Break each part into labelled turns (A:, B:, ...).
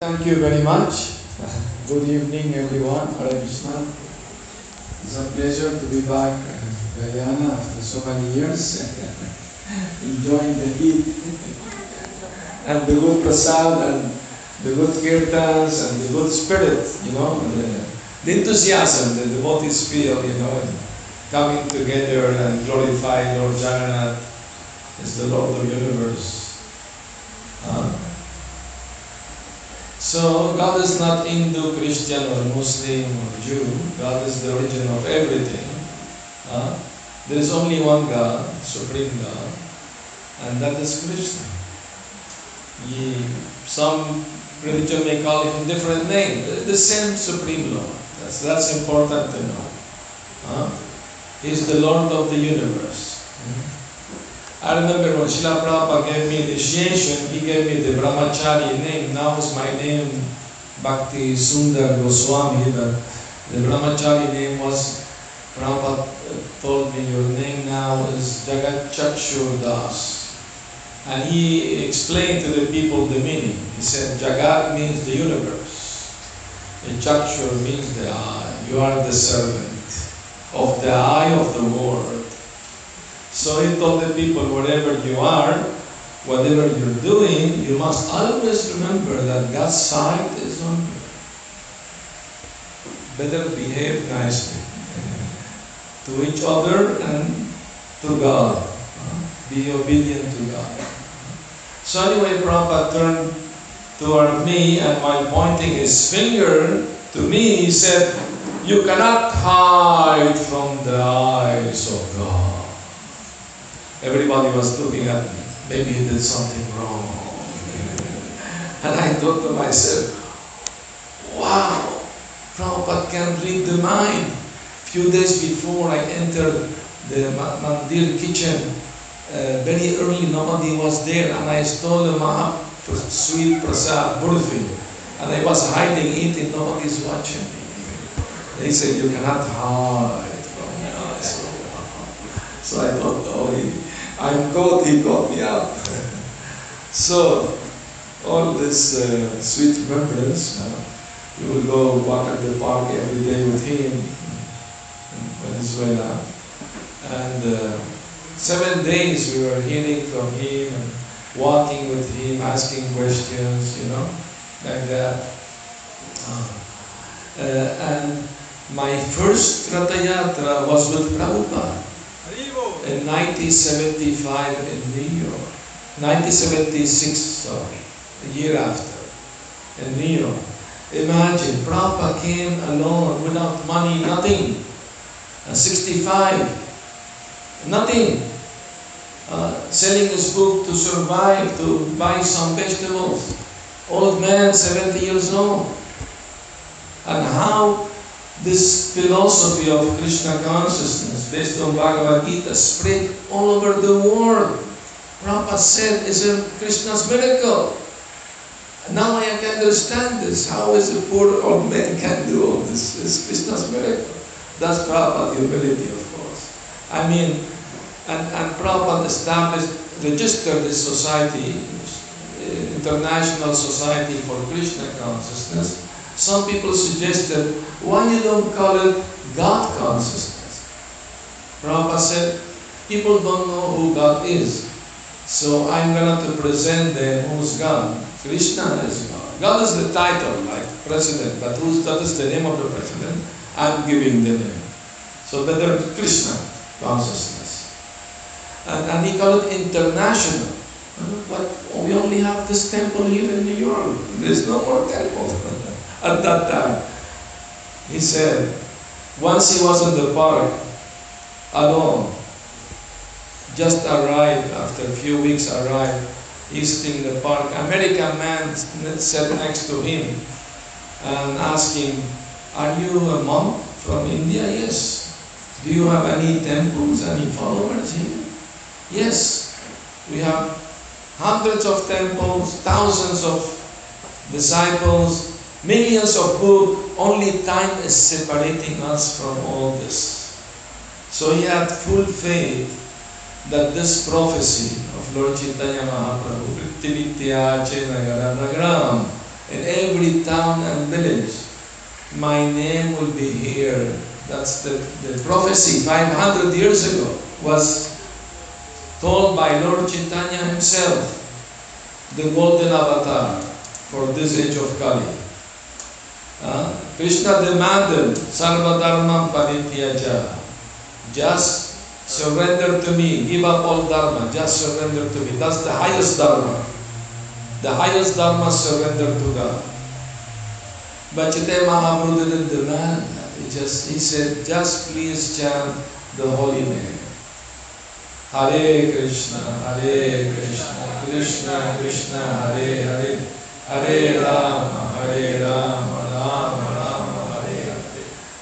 A: Thank you very much. Good evening, everyone. Hare Krishna. It's a pleasure to be back in Guyana after so many years, enjoying the heat and the good prasad and the good kirtans and the good spirit, you know, the, the enthusiasm the devotees feel, you know, coming together and glorifying Lord Jagannath as the Lord of the universe. Uh, so God is not Hindu, Christian, or Muslim, or Jew. God is the origin of everything. There is only one God, Supreme God, and that is Krishna. Ye, some religion may call him different name. The same Supreme Lord. That's, that's important to know. He's the Lord of the universe. Hmm? I remember when Srila Prabhupada gave me initiation, he gave me the brahmachari name. Now is my name Bhakti Sundar Goswami, but the brahmachari name was, Prabhupada uh, told me, your name now is Jagat Chakshur Das. And he explained to the people the meaning. He said, Jagat means the universe. And Chakshur means the eye. You are the servant of the eye of the world. So he told the people, wherever you are, whatever you're doing, you must always remember that God's sight is on you. Better behave nicely to each other and to God. Be obedient to God. So anyway, Prabhupada turned toward me and while pointing his finger to me, he said, You cannot hide from the eyes of God. Everybody was looking at me. Maybe he did something wrong. And I thought to myself, wow, Prabhupada can read the mind. Few days before I entered the mandir kitchen, uh, very early, nobody was there, and I stole a sweet prasad, burfi, and I was hiding it, and nobody's watching me. They said, you cannot hide from of God. So I thought, oh, I'm caught, he caught me out. so, all this uh, sweet remembrance, uh, we will go walk at the park every day with him in Venezuela. And uh, seven days we were hearing from him and walking with him, asking questions, you know, like that. Uh, and my first Ratha Yatra was with Prabhupada in 1975 in New York. 1976, sorry, a year after, in New York. Imagine, Prabhupada came alone without money, nothing. At 65, nothing. Uh, selling his book to survive, to buy some vegetables. Old man, 70 years old. And how this philosophy of Krishna consciousness based on Bhagavad Gita spread all over the world. Prabhupada said is a Krishna's miracle. Now I can understand this. How is a poor old man can do all this? It's Krishna's miracle. That's Prabhupada humility, of course. I mean, and, and Prabhupada established, registered this society, International Society for Krishna Consciousness. Some people suggested, why you don't call it God consciousness? Prabhupada said, people don't know who God is. So I'm going to present them who's God. Krishna is God. God is the title, like president, but who's, that is the name of the president. I'm giving the name. So better Krishna consciousness. And, and he called it international. But we only have this temple here in New York. There's no more temple at that time. He said, once he was in the park, alone, just arrived, after a few weeks arrived, he's in the park. American man sat next to him and asked him, are you a monk from India? Yes. Do you have any temples, any followers here? Yes. We have hundreds of temples, thousands of disciples, millions of books, only time is separating us from all this. So he had full faith that this prophecy of Lord Chaitanya Mahaprabhu, in every town and village, my name will be here. That's the, the prophecy 500 years ago was told by Lord Chaitanya himself, the golden avatar for this age of Kali. Krishna demanded Sarvadharma Parityaja. Just surrender to me, give up all dharma, just surrender to me. That's the highest dharma. The highest dharma surrender to God. But Chaitanya Mahaprabhu didn't demand that. He just he said, just please chant the holy name. Hare Krishna, Hare Krishna, Krishna Krishna, Hare Hare, Hare Rama, Hare Rama, Rama Rama, Hare.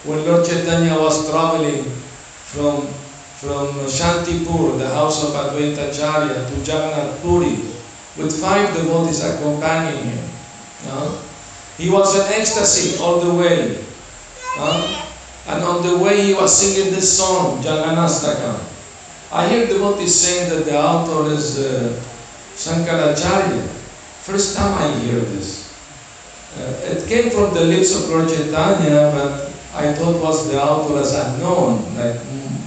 A: When Lord Chaitanya was traveling from, from Shantipur, the house of Advaita Acharya, to Jagannath Puri, with five devotees accompanying him, uh, he was in ecstasy all the way. Uh, and on the way he was singing this song, Jagannastakam. I hear devotees saying that the author is uh, Shankaracharya. First time I hear this. Uh, it came from the lips of Lord Chaitanya, but I thought was the author as unknown, like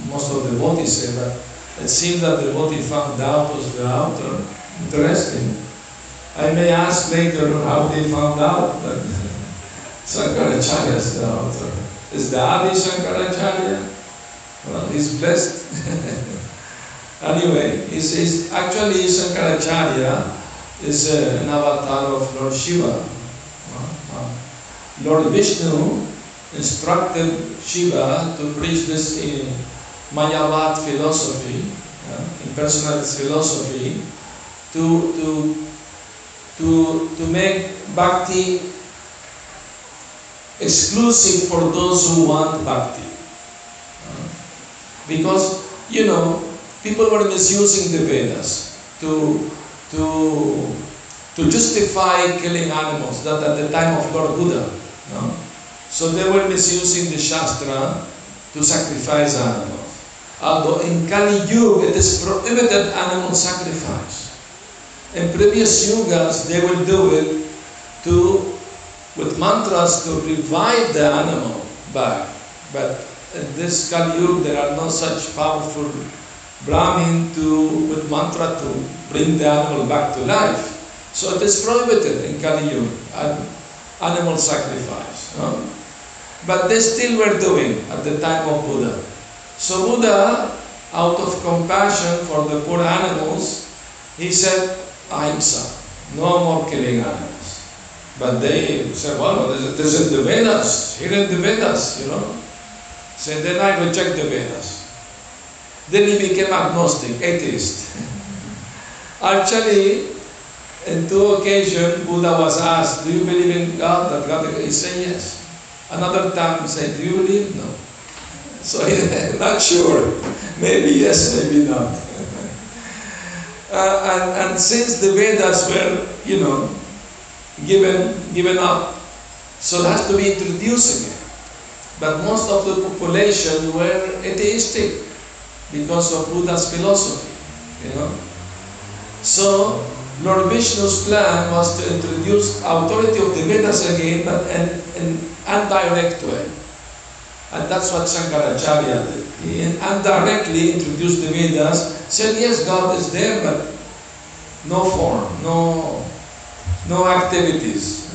A: most of the devotees say, but it seems that the devotee found out was the author. Interesting. I may ask later how they found out that Shankaracharya is the author. Is the Adi Shankaracharya? Well, he's blessed. Anyway, he's, he's actually Shankaracharya is uh, an avatar of Lord Shiva. Lord Vishnu instructed Shiva to preach this in Mayavad philosophy, uh, impersonalist philosophy, to, to, to, to make bhakti exclusive for those who want bhakti. Uh, because, you know, people were misusing the Vedas to, to, to justify killing animals, that at the time of Lord Buddha. No? So they were misusing the Shastra to sacrifice animals. Although in Kali Yuga it is prohibited animal sacrifice. In previous yugas they will do it to, with mantras to revive the animal back. But in this Kali Yuga there are no such powerful Brahmin to, with mantra to bring the animal back to life. So it is prohibited in Kali Yuga, animal sacrifice. But they still were doing at the time of Buddha. So Buddha, out of compassion for the poor animals, he said, Ahimsa, no more killing animals. But they said, well, this is the Vedas, here in the Vedas, you know. So then I reject the Vedas. Then he became agnostic, atheist. Actually, in two occasions, Buddha was asked, do you believe in God? That God, he said yes. Another time he said, do you believe? No. So not sure. Maybe yes, maybe not. uh, and, and since the Vedas were, you know, given, given up, so it has to be introduced again. But most of the population were atheistic because of Buddha's philosophy, you know. So, Lord Vishnu's plan was to introduce authority of the Vedas again, but in an indirect way. And that's what Shankaracharya did. He indirectly introduced the Vedas, said, yes, God is there, but no form, no, no activities,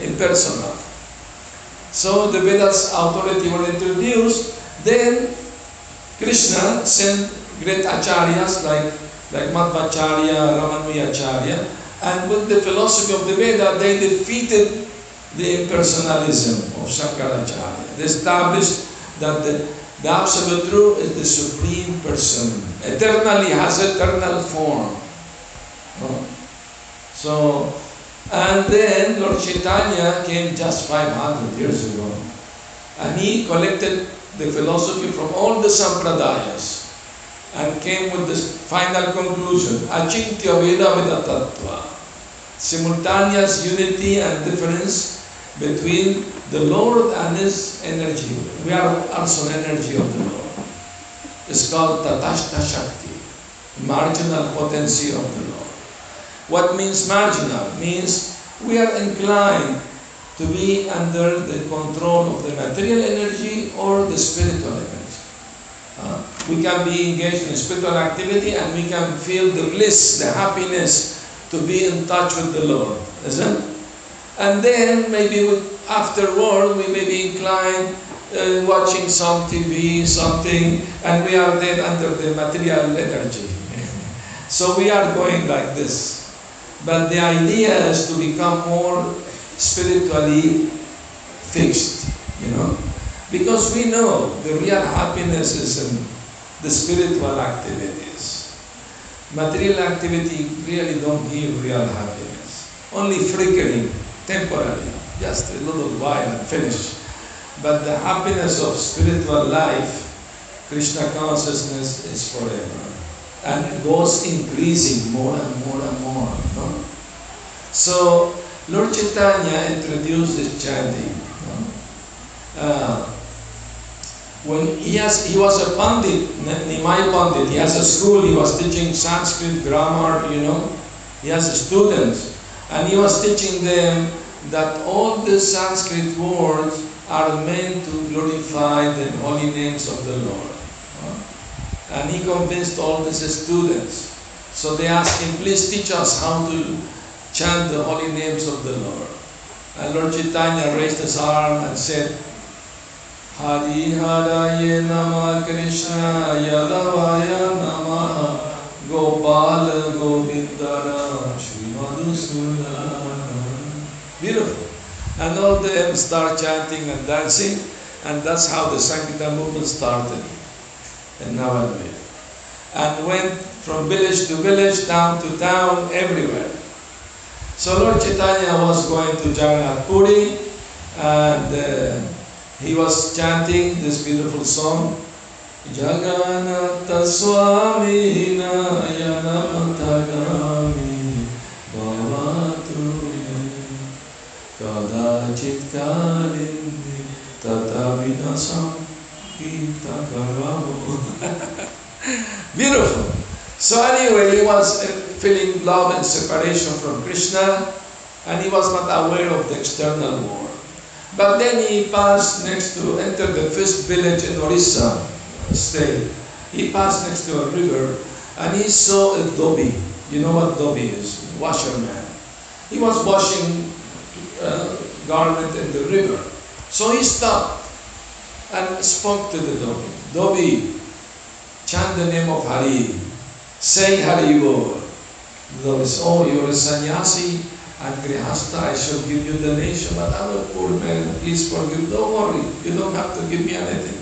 A: impersonal. So the Vedas authority were introduced, then Krishna sent great acharyas like, like Madhvacharya, Ramanujacharya, and with the philosophy of the Veda, they defeated the impersonalism of Shankaracharya. They established that the, the absolute truth is the supreme person, eternally has eternal form. So, and then Lord Chaitanya came just 500 years ago, and he collected the philosophy from all the sampradayas and came with this final conclusion, Achintya Veda Veda Tattva, simultaneous unity and difference between the Lord and His energy. We are also energy of the Lord. It's called Tatastha Shakti, marginal potency of the Lord. What means marginal? Means we are inclined to be under the control of the material energy or the spiritual energy. Uh, we can be engaged in spiritual activity and we can feel the bliss, the happiness to be in touch with the Lord, isn't it? And then maybe we, afterward we may be inclined uh, watching some TV, something, and we are then under the material energy. so we are going like this. But the idea is to become more spiritually fixed, you know. Because we know the real happiness is in the spiritual activities. Material activity really don't give real happiness. Only flickering, temporary, just a little while and finish. But the happiness of spiritual life, Krishna consciousness is forever. And it goes increasing more and more and more. No? So Lord Chaitanya introduced this chanting. No? Uh, when he, has, he was a Pandit, Nimai Pandit, he has a school, he was teaching Sanskrit grammar, you know. He has students. And he was teaching them that all the Sanskrit words are meant to glorify the holy names of the Lord. And he convinced all these students. So they asked him, please teach us how to chant the holy names of the Lord. And Lord Chaitanya raised his arm and said, Hari Haraye Nama Krishna Yadavaya Nama Gopal Govindara Beautiful. And all them start chanting and dancing, and that's how the Sankirtan movement started in Navadvip. And went from village to village, town to town, everywhere. So Lord Chaitanya was going to Jagannath Puri, and uh, he was chanting this beautiful song. Jagannatha Swami Nayanamatagamī Bhavatu Kadachit Kalindi Tata Vinasam Beautiful. So anyway, he was uh, feeling love and separation from Krishna and he was not aware of the external world. But then he passed next to, enter the first village in Orissa state. He passed next to a river and he saw a dhobi. You know what dhobi is? Washerman. He was washing uh, garment in the river. So he stopped and spoke to the dhobi. Dhobi, chant the name of Hari. Say Hari Bol. The dhobi said, oh, you're a sannyasi and grihasta, I shall give you the nation, but I'm a poor man, please forgive. Don't worry, you don't have to give me anything.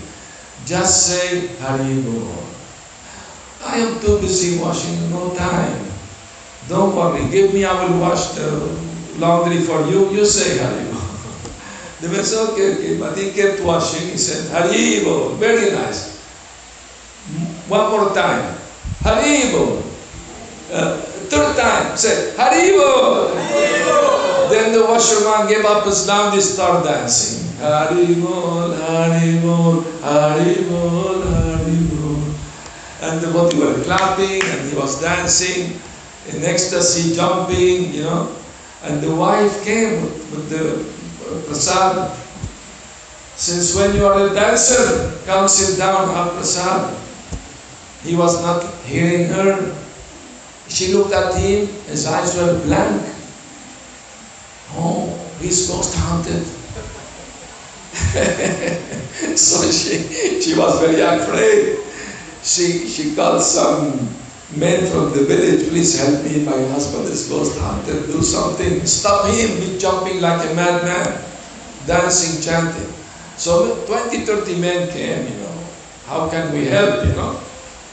A: Just say Hari. I am too busy washing, no time. Don't worry, give me, I will wash the laundry for you. You say Hari. The man said, okay, but he kept washing. He said, Hari. Very nice. One more time. Hari. Uh, third time, said, Hari Bol. Then the washerman gave up his lamp, they started dancing. Hari Bol, Hari Bol, Hari Bol, Hari Bol. And the body were clapping and he was dancing in ecstasy, jumping, you know. And the wife came with the prasad. Since when you are a dancer, come sit down, have prasad. He was not hearing her. She looked at him, his eyes were blank. Oh, he's ghost haunted. so she, she was very afraid. She, she called some men from the village, please help me, my husband is ghost haunted, do something. Stop him, he's jumping like a madman, dancing, chanting. So 20, 30 men came, you know. How can we help, you know?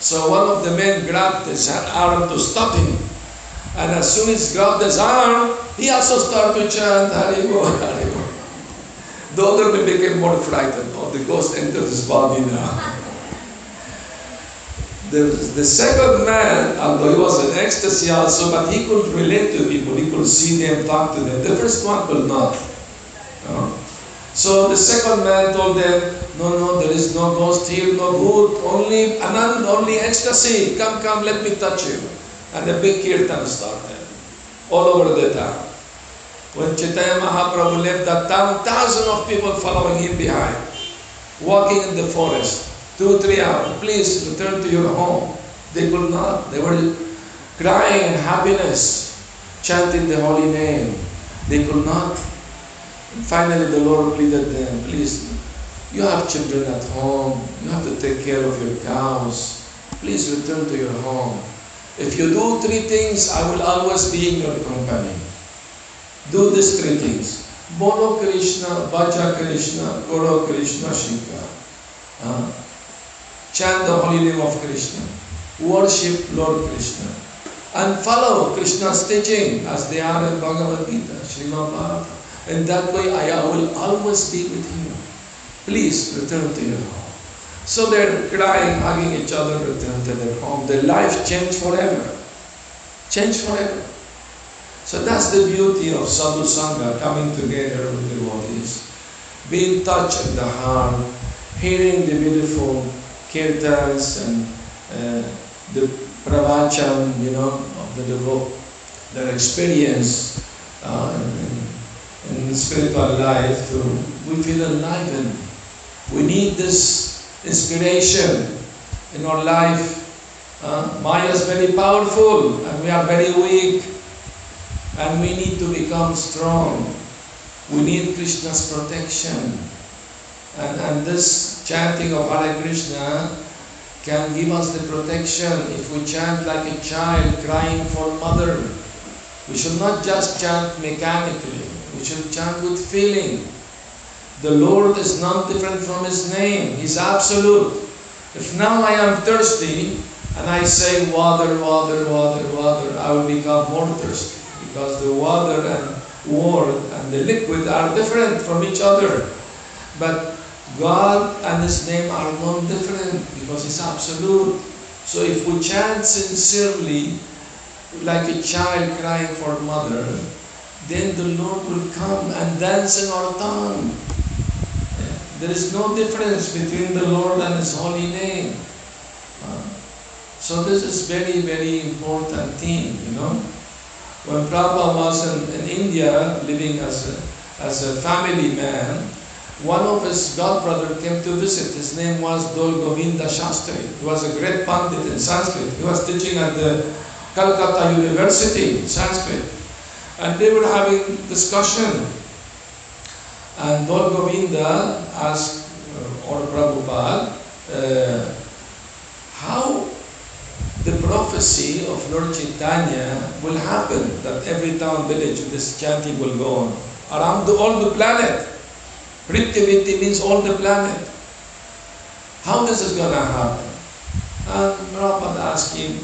A: So one of the men grabbed his arm to stop him. And as soon as he grabbed his arm, he also started to chant Hari Bol, Haribo. The other man became more frightened. Oh, the ghost entered his body now. The, the second man, although he was in ecstasy also, but he could relate to people, he could see them, talk to them. The first one could not. No? So the second man told them, no, no, there is no ghost here, no good, only anand, only ecstasy. Come, come, let me touch you. And a big kirtan started all over the town. When Chaitanya Mahaprabhu left that town, thousands of people following him behind, walking in the forest, two, three hours. Please return to your home. They could not. They were crying in happiness, chanting the holy name. They could not. Finally, the Lord pleaded them, please, you have children at home. You have to take care of your cows. Please return to your home. If you do three things, I will always be in your company. Do these three things. Bolo Krishna, Bhaja Krishna, Koro Krishna, Shiksha. Uh, chant the holy name of Krishna. Worship Lord Krishna. And follow Krishna's teaching as they are in Bhagavad Gita, Srimad Bharata. And that way I will always be with you. Please return to your home. So they're crying, hugging each other, return to their home. Their life changed forever. Changed forever. So that's the beauty of sadhu sangha, coming together with devotees. Being touched in the heart, hearing the beautiful kirtans and uh, the pravachan, you know, of the devotee, their experience uh, in, spiritual life, we feel enlightened. We need this inspiration in our life. Uh, Maya is very powerful and we are very weak and we need to become strong. We need Krishna's protection. And, and this chanting of Hare Krishna can give us the protection if we chant like a child crying for mother. We should not just chant mechanically, we should chant with feeling. The Lord is not different from His name, He's absolute. If now I am thirsty and I say water, water, water, water, I will become more thirsty because the water and word and the liquid are different from each other. But God and His name are not different because He's absolute. So if we chant sincerely, like a child crying for mother, then the Lord will come and dance in our tongue. There is no difference between the Lord and His holy name. So this is very, very important thing, you know. When Prabhupada was in, in India, living as a, as a family man, one of his godbrother came to visit. His name was Dol Govinda Shastri. He was a great pandit in Sanskrit. He was teaching at the Calcutta University Sanskrit. And they were having discussion. And Lord Govinda asked uh, or Prabhupada, uh, how the prophecy of Lord Chaitanya will happen that every town, village, this chanting will go on around the, all the planet. Prithiviti means all the planet. How this is going to happen? And Prabhupada asked him,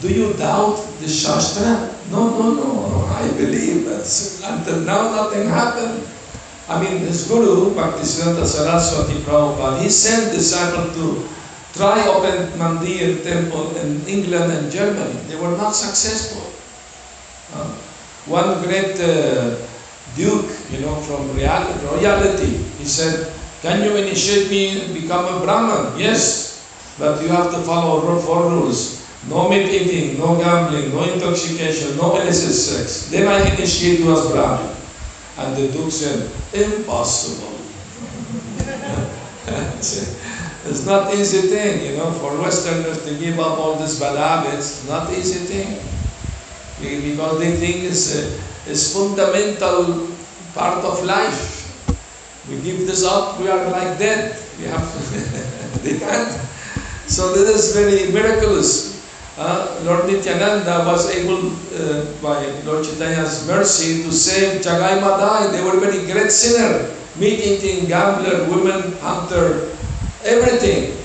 A: do you doubt the Shastra? No, no, no, I believe that until now nothing happened. I mean, his guru, Bhaktisiddhanta Saraswati Prabhupada, he sent disciples to try open Mandir temple in England and Germany. They were not successful. Uh, one great uh, duke, you know, from reality, royalty, he said, can you initiate me and become a Brahman? Yes, but you have to follow four rules. No meat eating, no gambling, no intoxication, no illicit sex. Then I initiate you as Brahmin. And the duke said, impossible. It's not easy thing, you know, for Westerners to give up all these bad habits. Not easy thing, because they think it's a, it's fundamental part of life. We give this up, we are like dead. We have they can't. So this is very miraculous. Uh, Lord Nityananda was able, uh, by Lord Chaitanya's mercy, to save Jagai Madhai. They were very great sinner, meat eating, gambler, women hunter, everything.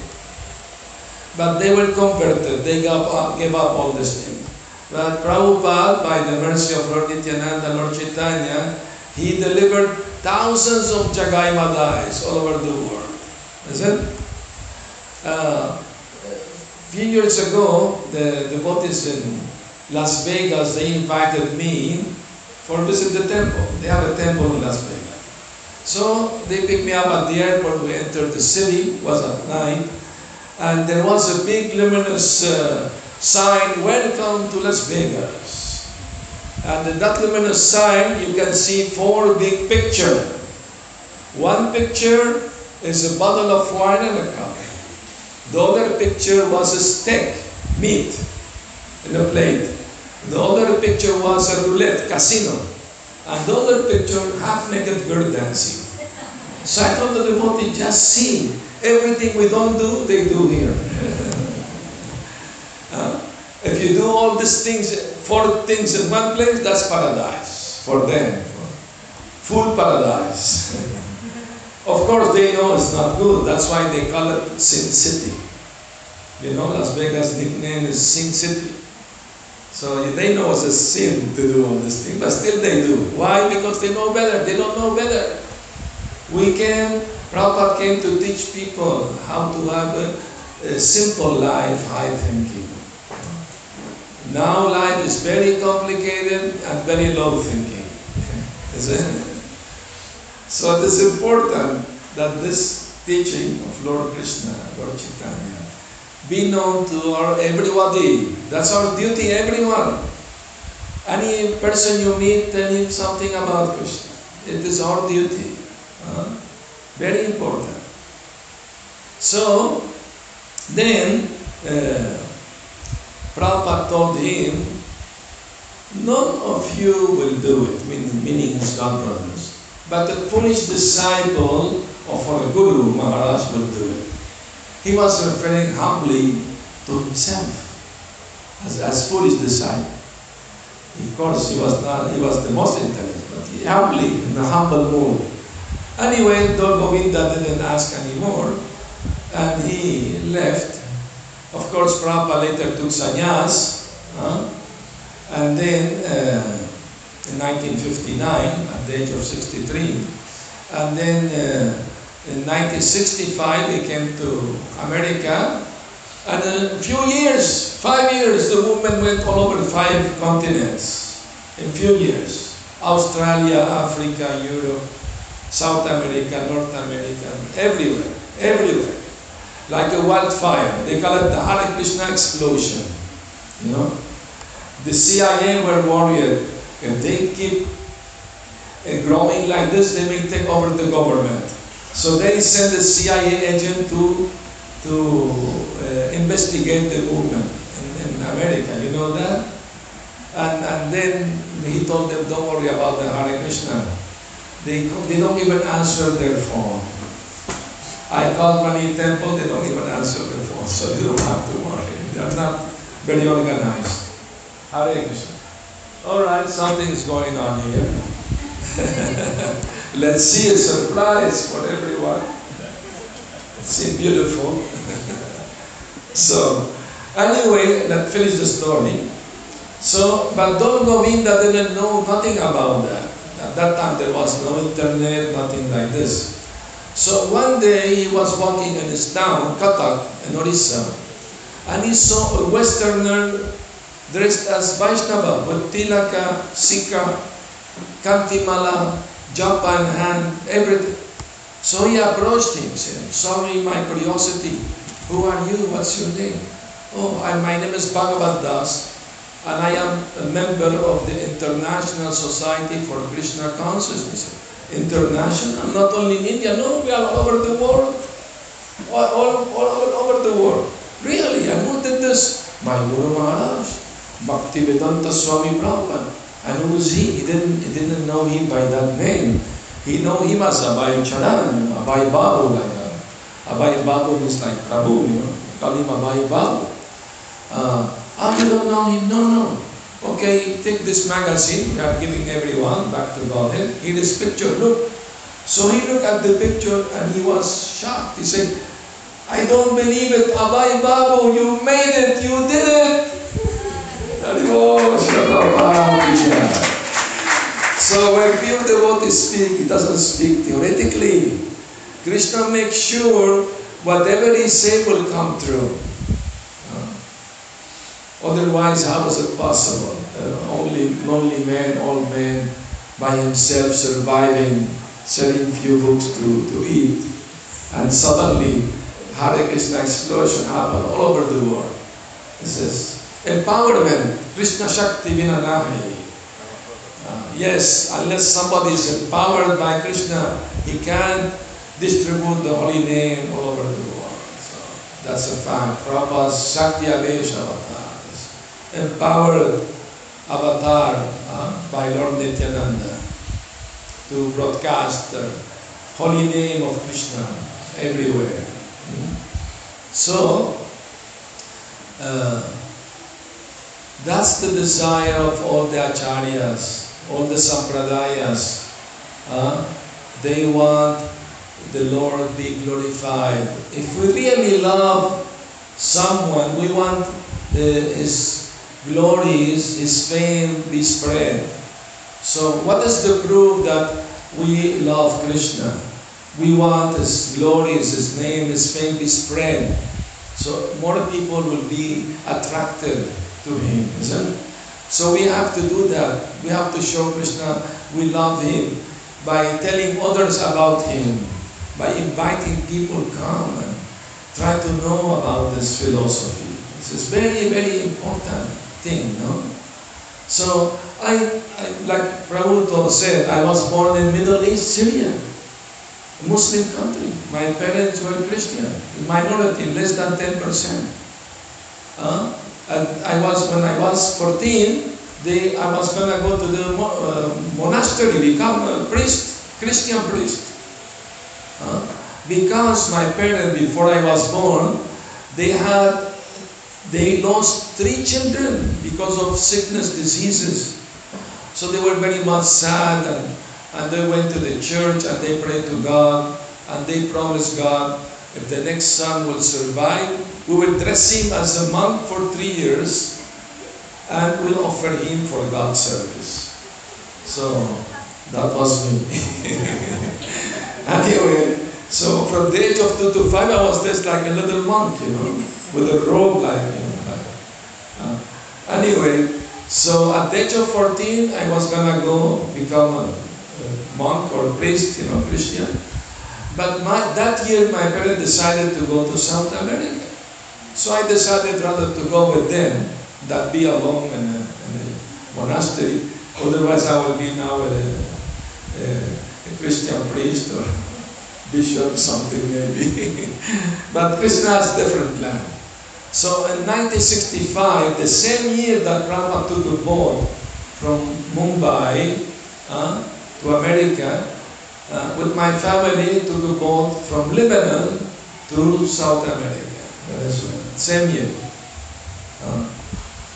A: But they were converted. They gave up, gave up all these things. But Prabhupada, by the mercy of Lord Nityananda, Lord Chaitanya, he delivered thousands of Jagai Madhais all over the world. Is it? Uh, few years ago, the devotees in Las Vegas, they invited me for visit the temple. They have a temple in Las Vegas. So they picked me up at the airport. We entered the city. It was at night, and there was a big luminous uh, sign, "Welcome to Las Vegas." And in that luminous sign, you can see four big pictures. One picture is a bottle of wine and a cup. The other picture was a steak, meat, in a plate. The other picture was a roulette, casino. And the other picture, half-naked girl dancing. So I told the devotee, just see, everything we don't do, they do here. Uh, if you do all these things, four things in one place, that's paradise for them. Full paradise. of course, they know it's not good. That's why they call it Sin City. You know, Las Vegas nickname is Sin City. So they know it's a sin to do all this thing, but still they do. Why? Because they know better. They don't know better. We came, Prabhupada came to teach people how to have a, a simple life, high thinking. Now life is very complicated and very low thinking. Is it? So it is important that this teaching of Lord Krishna, Lord Chaitanya, be known to our everybody. That's our duty, everyone. Any person you meet, tell him something about Krishna. It is our duty. Uh, very important. So, then, uh, Prabhupada told him, none of you will do it, meaning, meaning his God brothers. But the foolish disciple of our Guru Maharaj it. He was referring humbly to himself as, as foolish disciple. Of course, he was not, he was the most intelligent, but he humbly, in a humble mood. Anyway, Lord Govinda didn't ask anymore, and he left. Of course, Prabhupada later took sannyas, huh? and then uh, in 1959, at the age of 63, and then uh, in 1965 he came to America, and in a few years, five years, the movement went all over five continents. In few years, Australia, Africa, Europe, South America, North America, everywhere, everywhere. Like a wildfire. They call it the Hare Krishna explosion. You know? The CIA were worried. If they keep uh, growing like this, they may take over the government. So they sent a CIA agent to, to uh, investigate the movement in, in America. You know that? And, and then he told them, don't worry about the Hare Krishna. They, they don't even answer their phone. I called Mani Temple, they don't even answer their phone, so you don't have to worry. They're not very organized. Hare Krishna. All right, something is going on here. Let's see a surprise for everyone. It's beautiful. so, anyway, that finished the story. So, but Don Govinda didn't know nothing about that. At that time there was no internet, nothing like this. So one day he was walking in his town, Cuttack, in Orissa, and he saw a Westerner dressed as Vaishnava with tilaka, sika, kantimala, japa in hand, everything. So he approached him, said, Sorry, my curiosity, who are you? What's your name? Oh, I, my name is Bhagavad Das, and I am a member of the International Society for Krishna Consciousness. International, not only in India, no, we are all over the world. All, all, all, over the world. Really, who did this? My Guru Maharaj, Bhaktivedanta Swami Prabhupada. And who was he? He didn't, he didn't know him by that name. He know him as Abhay Charan, Abhay Babu, like that. Abhay Babu is like Prabhu, you know. Call him Abhay Babu. Uh, oh, you don't know him? No, no. Okay, take this magazine, we are giving everyone back to Godhead. Here is picture, look. So he looked at the picture and he was shocked. He said, I don't believe it. Abhay Babu, you made it, you did it. So when pure devotee speak, he doesn't speak theoretically. Krishna makes sure whatever he say will come true. Otherwise, how is it possible? Uh, only lonely man, old man, by himself surviving, selling few books to, to eat, and suddenly Hare Krishna explosion happened all over the world. This is empowerment, Krishna Shakti Vinanahi. Uh, yes, unless somebody is empowered by Krishna, he can't distribute the holy name all over the world. So that's a fact. Prabhupada's Shakti Avesh avatar, empowered avatar uh, by Lord Nityananda to broadcast the holy name of Krishna everywhere. Mm. So, uh, that's the desire of all the acharyas, all the sampradayas. Uh, they want the Lord be glorified. If we really love someone, we want uh, His glory, His fame be spread. So what is the proof that we love Krishna? We want His glory, His name, His fame be spread. So more people will be attracted to Him, isn't it? So we have to do that. We have to show Krishna we love Him by telling others about Him, by inviting people come and try to know about this philosophy. This is very, very important thing, no? So I, I like Prabhupada said, I was born in Middle East, Syria, a Muslim country. My parents were Christian, minority, less than 10%. Uh, and I was, when I was 14, they, I was going to go to the uh, monastery, become a priest, Christian priest. Uh, because my parents, before I was born, they had, they lost three children because of sickness, diseases. So they were very much sad and, and they went to the church and they prayed to God and they promised God if the next son will survive, we will dress him as a monk for three years and we'll offer him for God's service. So that was me. anyway, so from the age of two to five, I was just like a little monk, you know, with a robe like, you know. Like, uh, anyway, so at the age of 14, I was gonna go become a, a monk or priest, you know, Christian. But my, that year, my parents decided to go to South America. So I decided rather to go with them than be alone in a, in a monastery. Otherwise, I would be now a, a, a Christian priest or bishop, something maybe. but Krishna has different plan. So in 1965, the same year that a boat from Mumbai uh, to America, uh, with my family to a boat from Lebanon to South America. Same year. Uh,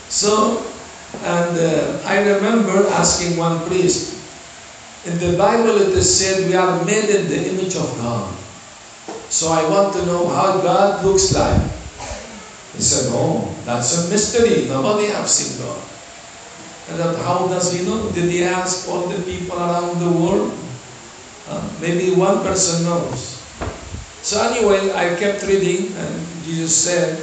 A: so, and uh, I remember asking one priest, in the Bible it is said we are made in the image of God. So I want to know how God looks like. He said, oh, that's a mystery. Nobody has seen God. And that, how does he know? Did he ask all the people around the world? Uh, maybe one person knows. So anyway, I kept reading and Jesus said,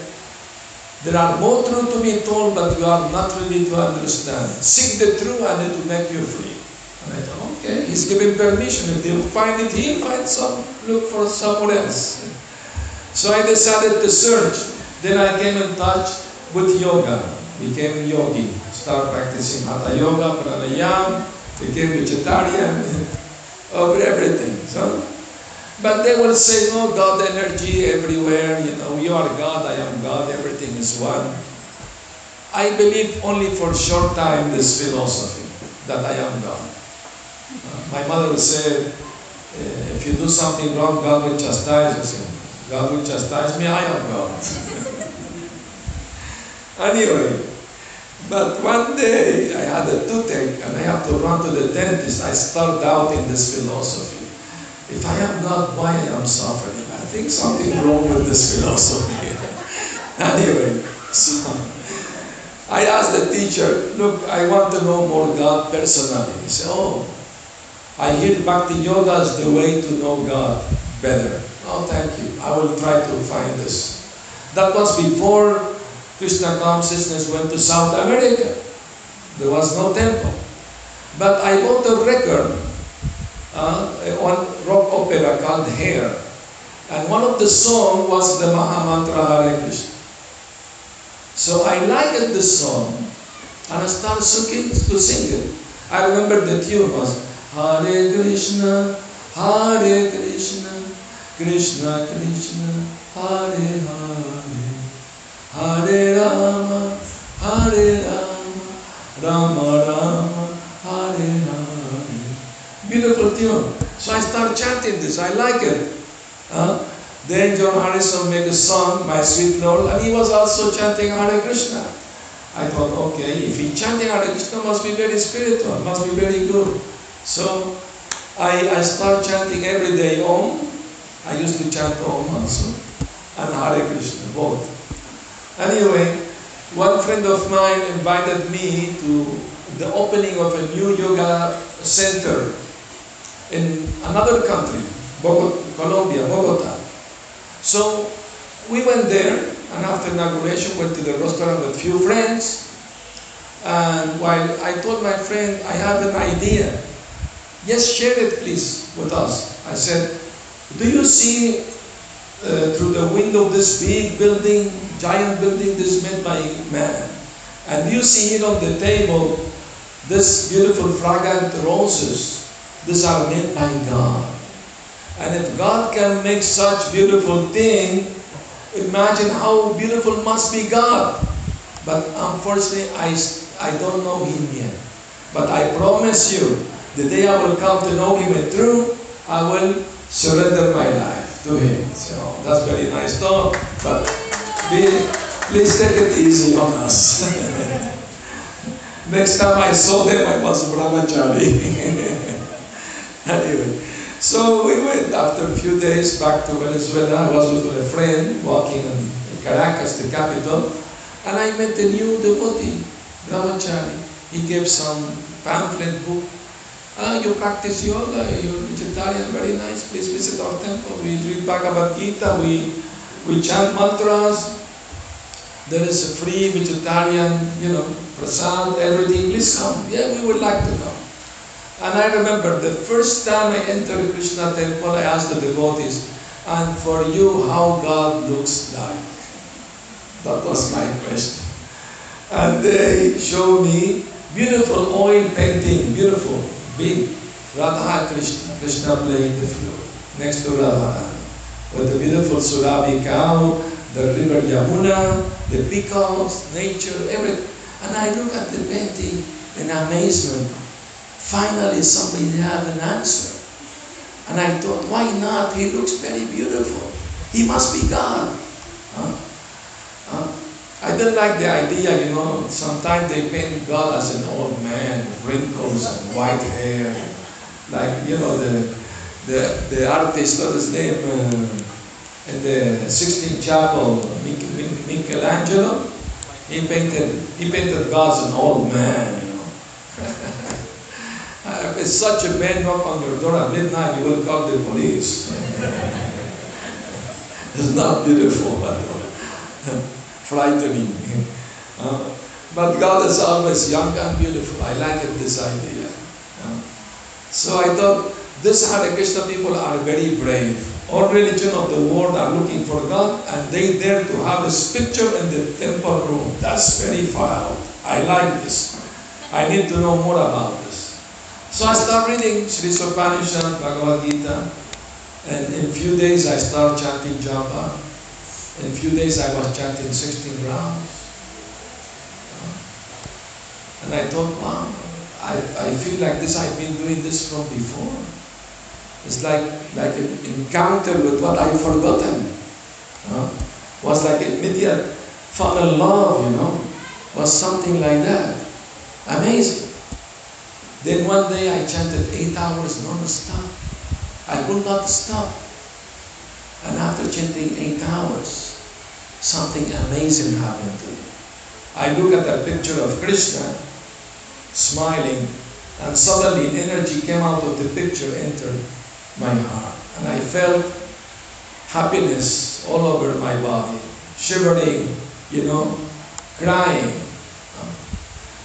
A: there are more truth to be told, but you are not ready to understand. Seek the truth and it will make you free. And I thought, okay, he's giving permission. If they'll find it here, find some, look for somewhere else. So I decided to search. Then I came in touch with yoga, became a yogi, started practicing hatha yoga, Pranayama, became vegetarian, over everything. So, but they will say, no, God energy everywhere, you know, you are God, I am God, everything is one. I believe only for short time this philosophy, that I am God. Uh, my mother said, uh, if you do something wrong, God will chastise you. God will chastise me, I am God. anyway, but one day I had a toothache and I had to run to the dentist. I started doubting this philosophy. If I am not, why I am suffering? I think something wrong with this philosophy. anyway, so I asked the teacher, look, I want to know more God personally. He said, oh, I hear Bhakti Yoga is the way to know God better. Oh, thank you. I will try to find this. That was before Krishna consciousness went to South America. There was no temple. But I bought a record uh, on rock opera called Hair. And one of the songs was the Mahamantra Hare Krishna. So I liked the song and I started singing, to sing it. I remember the tune was Hare Krishna, Hare Krishna, Krishna Krishna, Hare Hare, Hare Rama, Hare Rama, Rama Rama, Hare Hare. Beautiful tune. So I start chanting this. I like it. Huh? Then John Harrison made a song, My Sweet Lord, and he was also chanting Hare Krishna. I thought, okay, if he chanting Hare Krishna must be very spiritual, must be very good. So I, I start chanting every day Om. I used to chant Om also, and Hare Krishna, both. Anyway, one friend of mine invited me to the opening of a new yoga center in another country, Bogota, Colombia, Bogota. So we went there, and after inauguration, went to the restaurant with a few friends. And while I told my friend, I have an idea. Yes, share it please with us. I said, do you see uh, through the window of this big building, giant building, this made by man? And you see it on the table, this beautiful fragrant roses. These are made by God. And if God can make such beautiful thing, imagine how beautiful must be God. But unfortunately, I, I don't know Him yet. But I promise you, the day I will come to know Him in truth, I will surrender my life to Him. So that's very nice talk, but be, please take it easy on us. Next time I saw them, I was brahmachari. anyway. So we went after a few days back to Venezuela. I was with a friend walking in Caracas, the capital, and I met a new devotee, Brahmachari. He gave some pamphlet book. Ah, you practice yoga, you're vegetarian, very nice. Please visit our temple. We read Bhagavad Gita, we, we chant mantras. There is a free vegetarian, you know, prasad, everything. Please come. Yeah, we would like to come. And I remember the first time I entered Krishna temple, I asked the devotees, and for you, how God looks like? That was my question. And they showed me beautiful oil painting, beautiful, big, Radha Krishna, Krishna playing the flute next to Radha, with the beautiful Surabhi cow, the river Yamuna, the peacocks, nature, everything. And I look at the painting in amazement. Finally, somebody had an answer. And I thought, why not? He looks very beautiful. He must be God. Huh? Huh? I didn't like the idea, you know, sometimes they paint God as an old man, wrinkles and white hair. Like, you know, the, the, the artist, what is his name, uh, in the Sistine Chapel, Michelangelo, he painted, he painted God as an old man, you know. If such a man knock on your door at midnight, you will call the police. it's not beautiful at all. Frightening. Uh, but God is always young and beautiful. I like it, this idea. Uh, so I thought, this Hare Krishna people are very brave. All religion of the world are looking for God and they dare to have his picture in the temple room. That's very far out. I like this. I need to know more about this. So I start reading Sri Isopanishad, Bhagavad Gita, and in a few days I start chanting japa. In a few days I was chanting 16 rounds. And I thought, wow, I, I feel like this, I've been doing this from before. It's like, like an encounter with what I've forgotten. Uh, was like immediate fall in love, you know. Was something like that. Amazing. Then one day I chanted eight hours non-stop. I could not stop. And after chanting eight hours, something amazing happened to me. I look at a picture of Krishna smiling, and suddenly energy came out of the picture, entered my heart. And I felt happiness all over my body, shivering, you know, crying.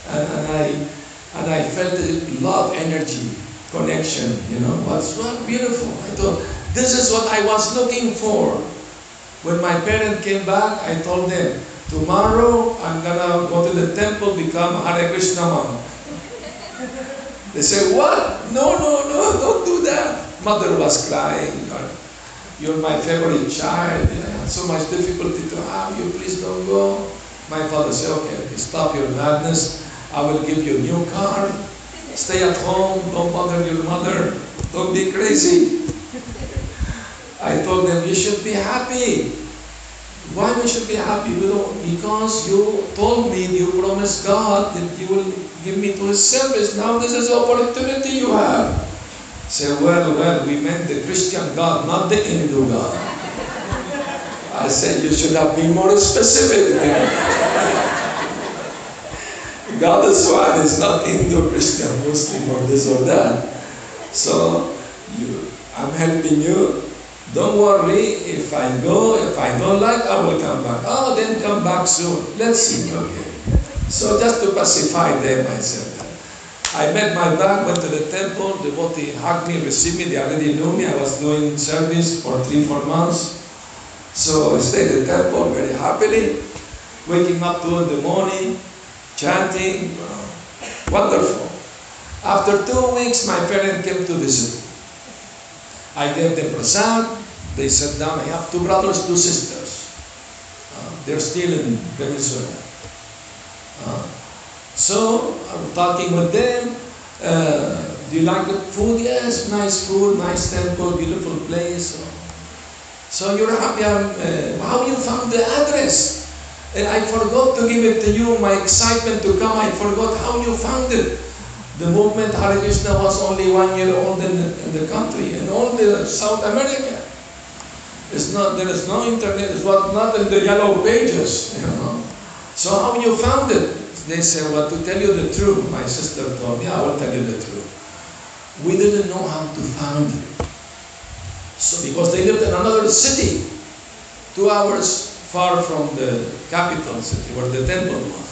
A: And, and I and I felt love energy connection, you know, was so beautiful. I thought, this is what I was looking for. When my parents came back, I told them, tomorrow I'm gonna go to the temple, become Hare Krishna monk. They said, what? No, no, no, don't do that. Mother was crying. You're my favorite child. I had so much difficulty to have you. Please don't go. My father said, okay, okay, stop your madness. I will give you a new car. Stay at home. Don't bother your mother. Don't be crazy. I told them, you should be happy. Why we should be happy? Because you told me, you promised God that you will give me to His service. Now this is the opportunity you have. Say, well, well, we meant the Christian God, not the Hindu God. I said, you should have been more specific. God is one, is not Hindu, Christian, Muslim, or this or that. So, you, I'm helping you don't worry, if I go, if I don't like, I will come back. Oh, then come back soon. Let's see. Okay. So just to pacify them, I said that. I met my back, went to the temple, the devotee hugged me, received me, they already knew me. I was doing service for three, four months. So I stayed at the temple very happily, waking up two in the morning, chanting. Wonderful. After two weeks, my parents came to visit. I gave them prasad, they sat down. I have two brothers, two sisters. Uh, they're still in Venezuela. Uh, so I'm talking with them. Uh, do you like the food? Yes, nice food, nice temple, beautiful place. So you're happy. Uh, how you found the address? And I forgot to give it to you. My excitement to come, I forgot how you found it. The movement Hare Krishna was only one year old in the, in the country, and all the South America. It's not, there is no internet, it's what, not in the yellow pages, you know. So how you found it? They said, well, to tell you the truth, my sister told me, I will tell you the truth. We didn't know how to find it. So because they lived in another city, two hours far from the capital city where the temple was.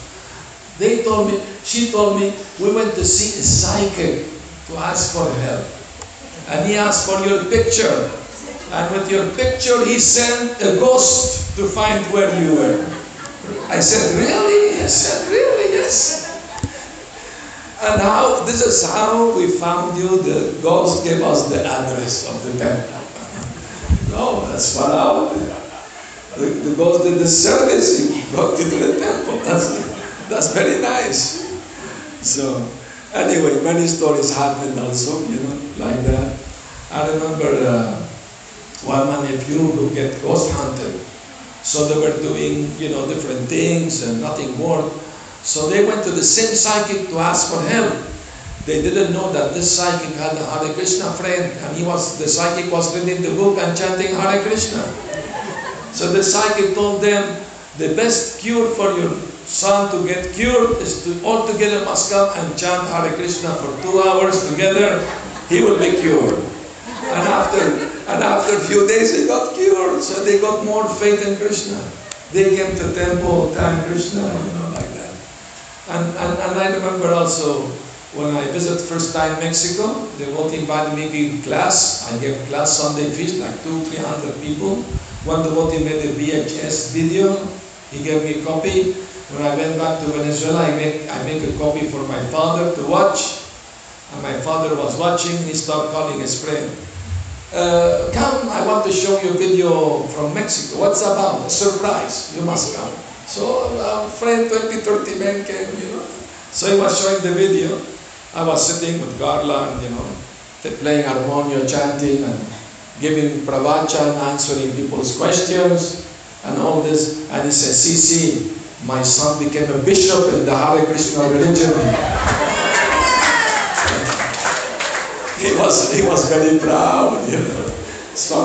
A: They told me, she told me, we went to see a psychic to ask for help. And he asked for your picture. And with your picture, he sent a ghost to find where you were. I said, really? He said, really? Yes. And how, this is how we found you. The ghost gave us the address of the temple. no, that's what happened. The, the ghost did the service, he brought you to the temple. That's, that's very nice. So, anyway, many stories happened also, you know, like that. I remember uh, one man nephew who get ghost hunted. So they were doing, you know, different things and nothing worked. So they went to the same psychic to ask for help. They didn't know that this psychic had a Hare Krishna friend, and he was the psychic was reading the book and chanting Hare Krishna. So the psychic told them, the best cure for your son to get cured is to all together must come and chant Hare Krishna for two hours together. He will be cured. And after and after a few days, they got cured. So they got more faith in Krishna. They came to temple, thank Krishna, you know, like that. And, and, and I remember also when I visited first time Mexico, they both invited me to class. I gave class Sunday feast, like two, three hundred people. One devotee made a VHS video. He gave me a copy. When I went back to Venezuela, I make, I make a copy for my father to watch. And my father was watching, he started calling his friend uh, come, I want to show you a video from Mexico. What's about? A surprise. You must come. So a friend, 20, 30 men came, you know. So he was showing the video. I was sitting with garland, you know, playing harmonia, chanting, and giving pravachan, answering people's questions, and all this. And he said, see, see, my son became a bishop in the Hare Krishna religion. Was he was very proud, you know.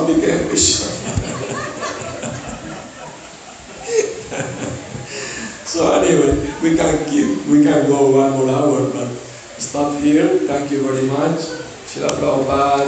A: Became bishop. so anyway, we can keep we can go one more hour, but stop here. Thank you very much. Srila Prabhupada,